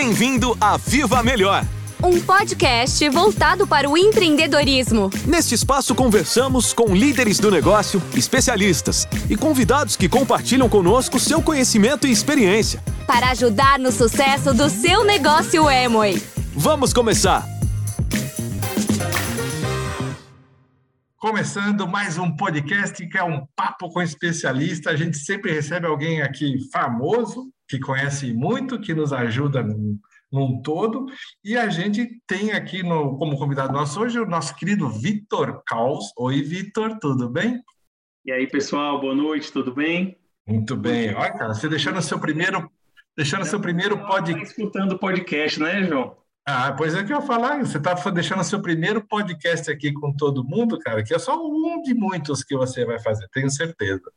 Bem-vindo a Viva Melhor. Um podcast voltado para o empreendedorismo. Neste espaço conversamos com líderes do negócio, especialistas e convidados que compartilham conosco seu conhecimento e experiência. Para ajudar no sucesso do seu negócio Emoi. Vamos começar! Começando mais um podcast que é um papo com especialista. A gente sempre recebe alguém aqui famoso, que conhece muito, que nos ajuda num, num todo. E a gente tem aqui no, como convidado nosso hoje o nosso querido Vitor Caos. Oi, Vitor, tudo bem? E aí, pessoal, boa noite, tudo bem? Muito bem. Olha, cara, você deixando seu primeiro, deixando seu primeiro podcast. escutando o podcast, né, João? Ah, pois é que eu ia falar, você está deixando seu primeiro podcast aqui com todo mundo, cara, que é só um de muitos que você vai fazer, tenho certeza.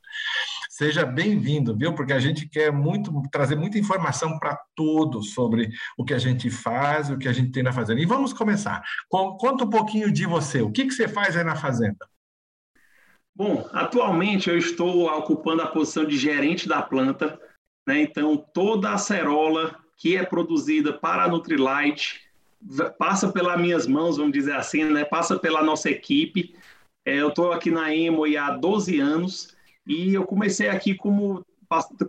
Seja bem-vindo, viu? Porque a gente quer muito trazer muita informação para todos sobre o que a gente faz, o que a gente tem na fazenda. E vamos começar. Conta um pouquinho de você. O que, que você faz aí na fazenda? Bom, atualmente eu estou ocupando a posição de gerente da planta, né? Então toda a acerola que é produzida para a Nutrilite, passa pelas minhas mãos, vamos dizer assim, né? passa pela nossa equipe. É, eu estou aqui na Emo há 12 anos e eu comecei aqui como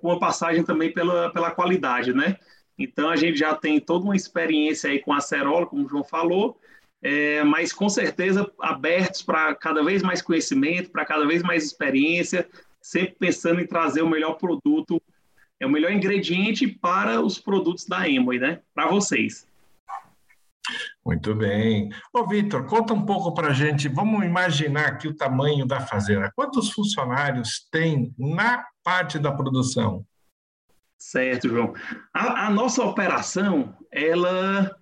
com uma passagem também pela, pela qualidade, né? Então a gente já tem toda uma experiência aí com a Cerola, como o João falou, é, mas com certeza abertos para cada vez mais conhecimento, para cada vez mais experiência, sempre pensando em trazer o melhor produto é o melhor ingrediente para os produtos da Emoi, né? Para vocês. Muito bem. Ô, Vitor, conta um pouco para a gente. Vamos imaginar aqui o tamanho da fazenda. Quantos funcionários tem na parte da produção? Certo, João. A, a nossa operação, ela,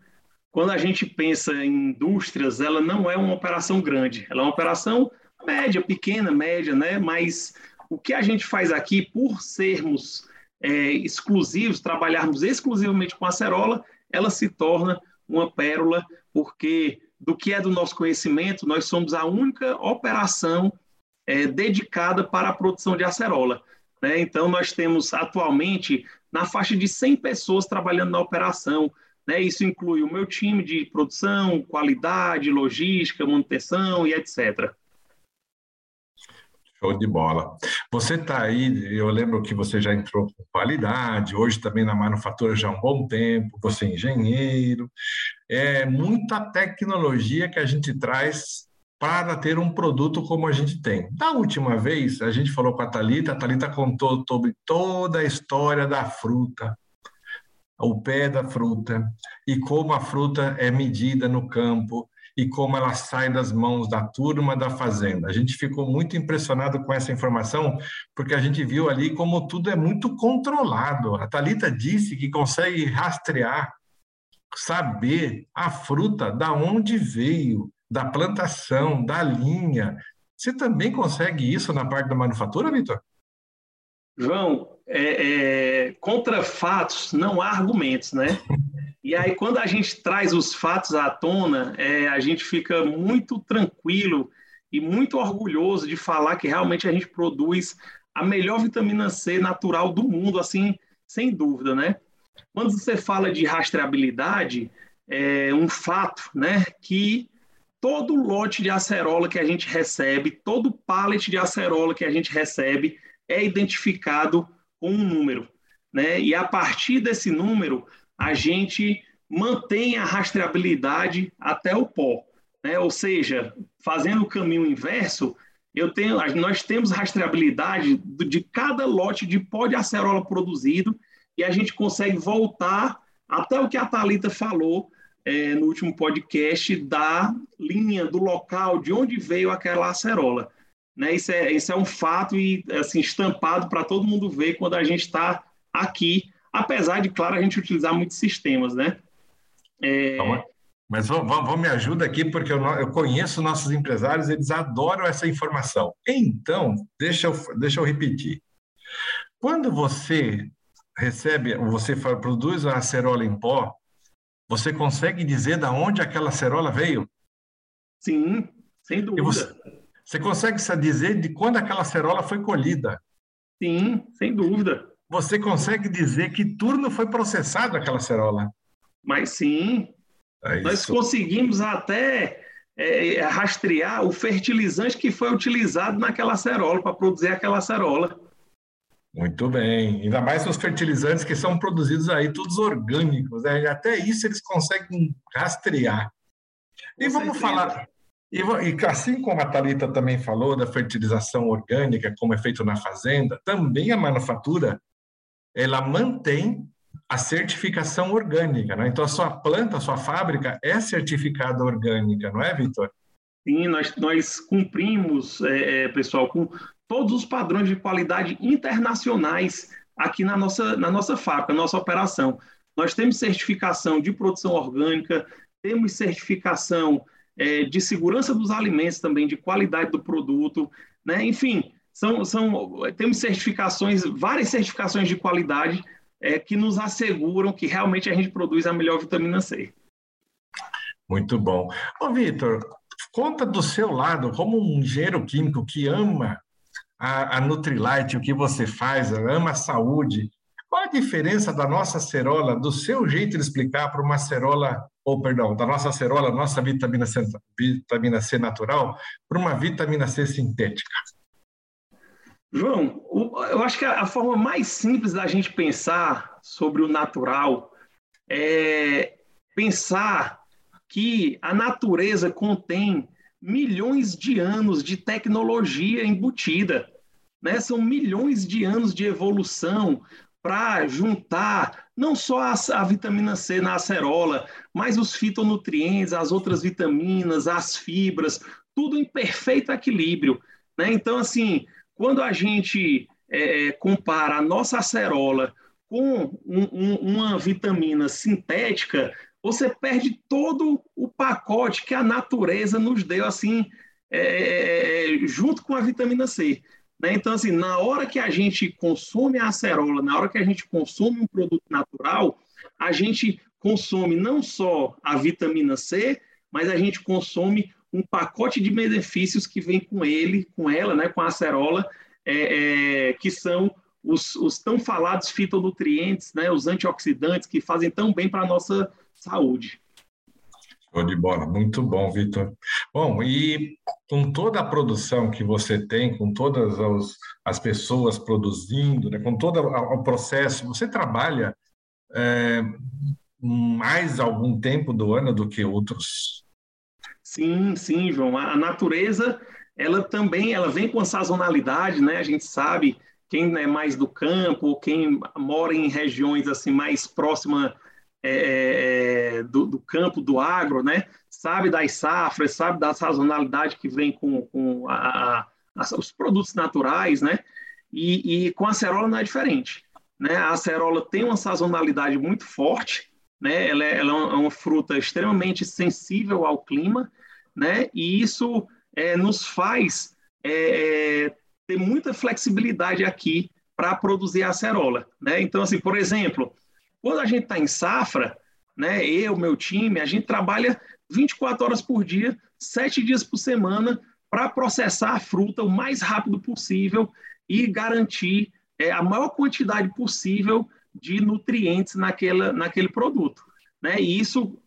quando a gente pensa em indústrias, ela não é uma operação grande. Ela é uma operação média, pequena, média, né? Mas o que a gente faz aqui, por sermos é, exclusivos, trabalharmos exclusivamente com acerola, ela se torna uma pérola, porque do que é do nosso conhecimento, nós somos a única operação é, dedicada para a produção de acerola. Né? Então, nós temos atualmente na faixa de 100 pessoas trabalhando na operação. Né? Isso inclui o meu time de produção, qualidade, logística, manutenção e etc. Show de bola. Você está aí, eu lembro que você já entrou com qualidade, hoje também na manufatura já há um bom tempo, você é engenheiro. É muita tecnologia que a gente traz para ter um produto como a gente tem. Da última vez, a gente falou com a Talita, a Talita contou sobre toda a história da fruta, o pé da fruta e como a fruta é medida no campo e como ela sai das mãos da turma da fazenda. A gente ficou muito impressionado com essa informação, porque a gente viu ali como tudo é muito controlado. A Talita disse que consegue rastrear, saber a fruta da onde veio, da plantação, da linha. Você também consegue isso na parte da manufatura, Vitor? João, é, é, contra fatos não há argumentos, né? E aí, quando a gente traz os fatos à tona, é, a gente fica muito tranquilo e muito orgulhoso de falar que realmente a gente produz a melhor vitamina C natural do mundo, assim, sem dúvida, né? Quando você fala de rastreabilidade, é um fato, né, que todo lote de acerola que a gente recebe, todo pallet de acerola que a gente recebe é identificado com um número, né? E a partir desse número, a gente mantém a rastreabilidade até o pó. Né? Ou seja, fazendo o caminho inverso, eu tenho, nós temos rastreabilidade de cada lote de pó de acerola produzido e a gente consegue voltar até o que a Talita falou é, no último podcast da linha do local de onde veio aquela acerola. Né? Isso, é, isso é um fato e assim estampado para todo mundo ver quando a gente está aqui apesar de, claro, a gente utilizar muitos sistemas, né? É... Mas vamos, vamos, me ajuda aqui, porque eu, eu conheço nossos empresários, eles adoram essa informação. Então, deixa eu, deixa eu repetir. Quando você recebe, você produz a acerola em pó, você consegue dizer de onde aquela acerola veio? Sim, sem dúvida. Você, você, consegue dizer de quando aquela acerola foi colhida? Sim, sem dúvida você consegue dizer que turno foi processado aquela cerola? Mas sim, é nós conseguimos até é, rastrear o fertilizante que foi utilizado naquela acerola, para produzir aquela acerola. Muito bem. Ainda mais os fertilizantes que são produzidos aí, todos orgânicos. Né? Até isso eles conseguem rastrear. E Com vamos certeza. falar. E, e assim como a Thalita também falou da fertilização orgânica, como é feito na fazenda, também a manufatura ela mantém a certificação orgânica, né? Então a sua planta, a sua fábrica é certificada orgânica, não é, Vitor? Sim, nós, nós cumprimos, é, é, pessoal, com todos os padrões de qualidade internacionais aqui na nossa, na nossa fábrica, nossa operação. Nós temos certificação de produção orgânica, temos certificação é, de segurança dos alimentos também, de qualidade do produto, né? enfim, são, são, temos certificações, várias certificações de qualidade é, que nos asseguram que realmente a gente produz a melhor vitamina C. Muito bom. Ô, Vitor, conta do seu lado, como um engenheiro químico que ama a, a Nutrilite, o que você faz, ama a saúde, qual a diferença da nossa acerola, do seu jeito de explicar para uma acerola, ou perdão, da nossa acerola, nossa vitamina C, vitamina C natural, para uma vitamina C sintética? João, eu acho que a forma mais simples da gente pensar sobre o natural é pensar que a natureza contém milhões de anos de tecnologia embutida. Né? São milhões de anos de evolução para juntar não só a, a, vitamina C na acerola, mas os fitonutrientes, as outras vitaminas, as fibras, tudo em perfeito equilíbrio. Né? Então, assim, quando a gente é, é, compara a nossa acerola com um, um, uma vitamina sintética, você perde todo o pacote que a natureza nos deu, assim, é, é, é, junto com a vitamina C. Né? Então, assim, na hora que a gente consome a acerola, na hora que a gente consome um produto natural, a gente consome não só a vitamina C, mas a gente consome um pacote de benefícios que vem com ele, com ela, né, com a acerola, é, é, que são os, os, tão falados fitonutrientes, né, os antioxidantes que fazem tão bem para a nossa saúde. Show de bola, muito bom, Vitor. Bom, e com toda a produção que você tem, com todas as, as pessoas produzindo, né, com todo o processo, você trabalha é, mais algum tempo do ano do que outros Sim, sim, João. A natureza, ela também, ela vem com a sazonalidade, né? A gente sabe quem é mais do campo, quem mora em regiões assim mais próximas é, é, é, do, do, campo, do agro, né? Sabe das safras, sabe da sazonalidade que vem com, com a, a, os produtos naturais, né? E, e, com a acerola não é diferente, né? A acerola tem uma sazonalidade muito forte, né? Ela é, ela é uma fruta extremamente sensível ao clima né? E isso é, nos faz é, é ter muita flexibilidade aqui para produzir acerola, né? Então, assim, por exemplo, quando a gente está em safra, né? Eu, meu time, a gente trabalha 24 horas por dia, sete dias por semana, para processar a fruta o mais rápido possível e garantir é, a maior quantidade possível de nutrientes naquela, naquele produto. Né? E isso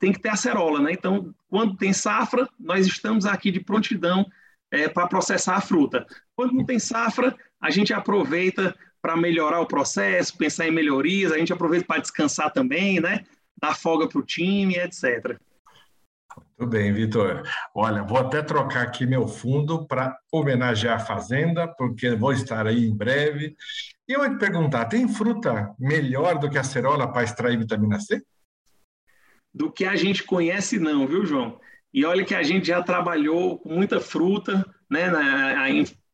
tem que ter acerola, né? Então, quando tem safra, nós estamos aqui de prontidão é, para processar a fruta. Quando não tem safra, a gente aproveita para melhorar o processo, pensar em melhorias, a gente aproveita para descansar também, né? Dar folga para o time, etc. Muito bem, Vitor. Olha, vou até trocar aqui meu fundo para homenagear a Fazenda, porque vou estar aí em breve. E eu vou te perguntar: tem fruta melhor do que a cerola para extrair vitamina C? do que a gente conhece, não, viu, João? E olha que a gente já trabalhou com muita fruta, né, na,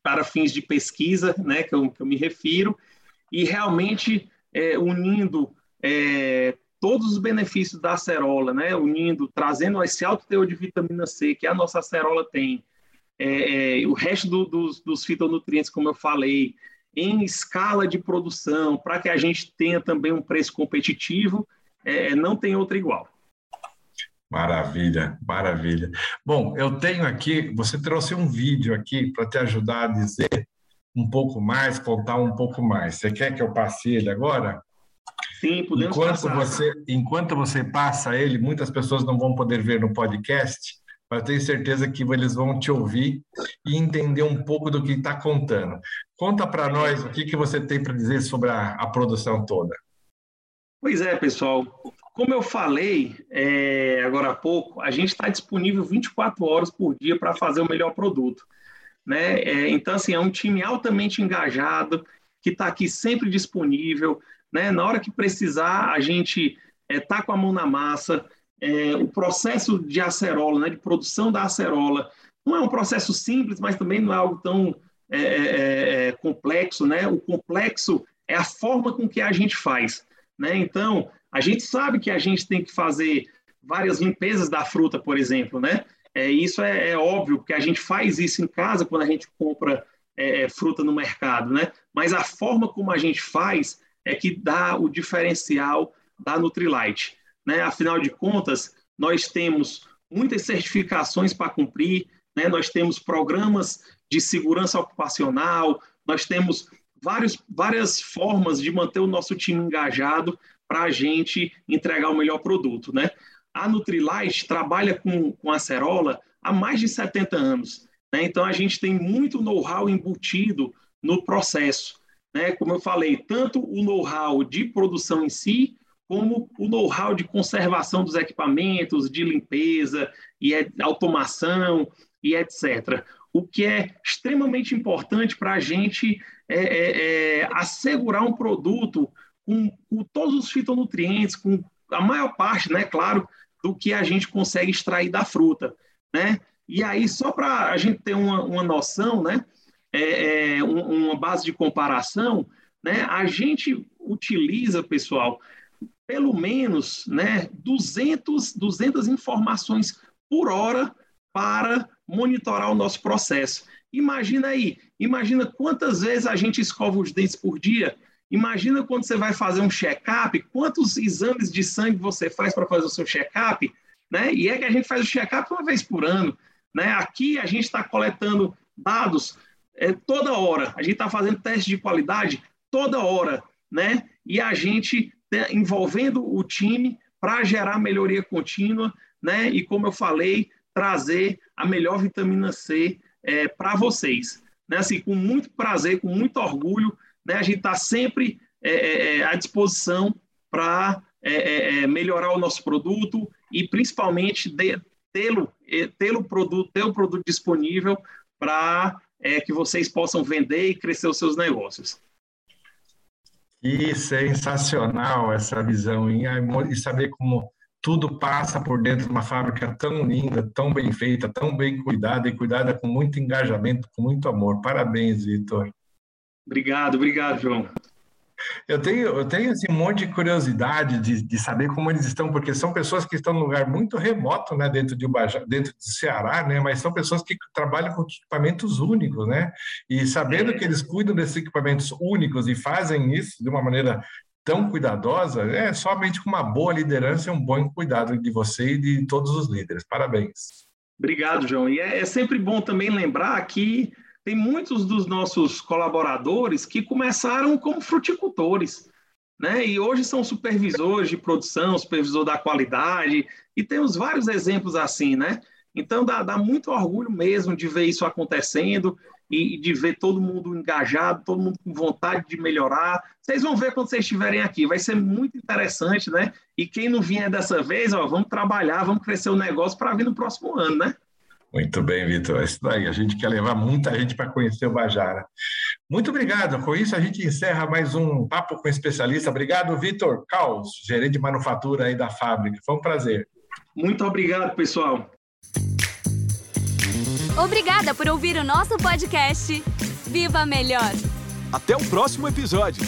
para fins de pesquisa, né, que eu, que eu me refiro, e realmente é, unindo é, todos os benefícios da acerola, né, unindo, trazendo esse alto teor de vitamina C que a nossa acerola tem, é, é o resto do, dos, dos fitonutrientes, como eu falei, em escala de produção, para que a gente tenha também um preço competitivo, é, não tem outra igual. Maravilha, maravilha. Bom, eu tenho aqui, você trouxe um vídeo aqui para te ajudar a dizer um pouco mais, contar um pouco mais. Você quer que eu passe ele agora? Sim, podemos enquanto passar. Você, enquanto você passa ele, muitas pessoas não vão poder ver no podcast, mas eu tenho certeza que eles vão te ouvir e entender um pouco do que está contando. Conta para nós o que, que você tem para dizer sobre a, a, produção toda. Pois é, pessoal. Como eu falei é, agora há pouco, a gente está disponível 24 horas por dia para fazer o melhor produto. Né? É, então, assim, é um time altamente engajado, que está aqui sempre disponível. Né? Na hora que precisar, a gente está é, com a mão na massa. É, o processo de acerola, né, de produção da acerola, não é um processo simples, mas também não é algo tão é, é, complexo. Né? O complexo é a forma com que a gente faz. Né? Então, a gente sabe que a gente tem que fazer várias limpezas da fruta, por exemplo, né? É, isso é, é, óbvio, porque a gente faz isso em casa quando a gente compra é, é, fruta no mercado, né? Mas a forma como a gente faz é que dá o diferencial da Nutrilite, né? Afinal de contas, nós temos muitas certificações para cumprir, né? Nós temos programas de segurança ocupacional, nós temos vários, várias formas de manter o nosso time engajado para a gente entregar o melhor produto, né? A Nutrilite trabalha com, com acerola há mais de 70 anos. Né? Então, a gente tem muito know-how embutido no processo. Né? Como eu falei, tanto o know-how de produção em si, como o know-how de conservação dos equipamentos, de limpeza e automação e etc. O que é extremamente importante para a gente é, é, é, assegurar um produto com, com, todos os fitonutrientes, com a maior parte, né, claro, do que a gente consegue extrair da fruta, né? E aí, só para a gente ter uma, uma noção, né, é, é, uma base de comparação, né, a gente utiliza, pessoal, pelo menos né, 200, 200 informações por hora para monitorar o nosso processo. Imagina aí, imagina quantas vezes a gente escova os dentes por dia, Imagina quando você vai fazer um check-up, quantos exames de sangue você faz para fazer o seu check-up, né? E é que a gente faz o check-up uma vez por ano, né? Aqui a gente está coletando dados é, toda hora, a gente está fazendo teste de qualidade toda hora, né? E a gente tá envolvendo o time para gerar melhoria contínua, né? E como eu falei, trazer a melhor vitamina C é, para vocês, né? Assim, com muito prazer, com muito orgulho, né, a gente está sempre é, é, é, à disposição para é, é, melhorar o nosso produto e principalmente tê-lo tê-lo produto ter o produto disponível para que vocês possam vender e crescer os seus negócios. Que sensacional essa visão e saber como tudo passa por dentro de uma fábrica tão linda, tão bem feita, tão bem cuidada e cuidada com muito engajamento, com muito amor. Parabéns, Vitor. Obrigado, obrigado, João. Eu tenho, eu tenho assim, um monte de curiosidade de, de saber como eles estão, porque são pessoas que estão num lugar muito remoto, né, dentro de Ubajá, dentro do Ceará, né, mas são pessoas que trabalham com equipamentos únicos, né, e sabendo que eles cuidam desses equipamentos únicos e fazem isso de uma maneira tão cuidadosa, é somente com uma boa liderança e um bom cuidado de você e de todos os líderes. Parabéns. Obrigado, João. E é, é sempre bom também lembrar que tem muitos dos nossos colaboradores que começaram como fruticultores, né? E hoje são supervisores de produção, supervisor da qualidade, e temos vários exemplos assim, né? Então dá, dá muito orgulho mesmo de ver isso acontecendo e, de ver todo mundo engajado, todo mundo com vontade de melhorar. Vocês vão ver quando vocês estiverem aqui, vai ser muito interessante, né? E quem não vier dessa vez, ó, vamos trabalhar, vamos crescer o negócio para vir no próximo ano, né? Muito bem, Vitor. É isso daí. A gente quer levar muita gente para conhecer o Bajara. Muito obrigado. Com isso, a gente encerra mais um Papo com Especialista. Obrigado, Vitor Caos, gerente de manufatura aí da fábrica. Foi um prazer. Muito obrigado, pessoal. Obrigada por ouvir o nosso podcast. Viva Melhor! Até o próximo episódio.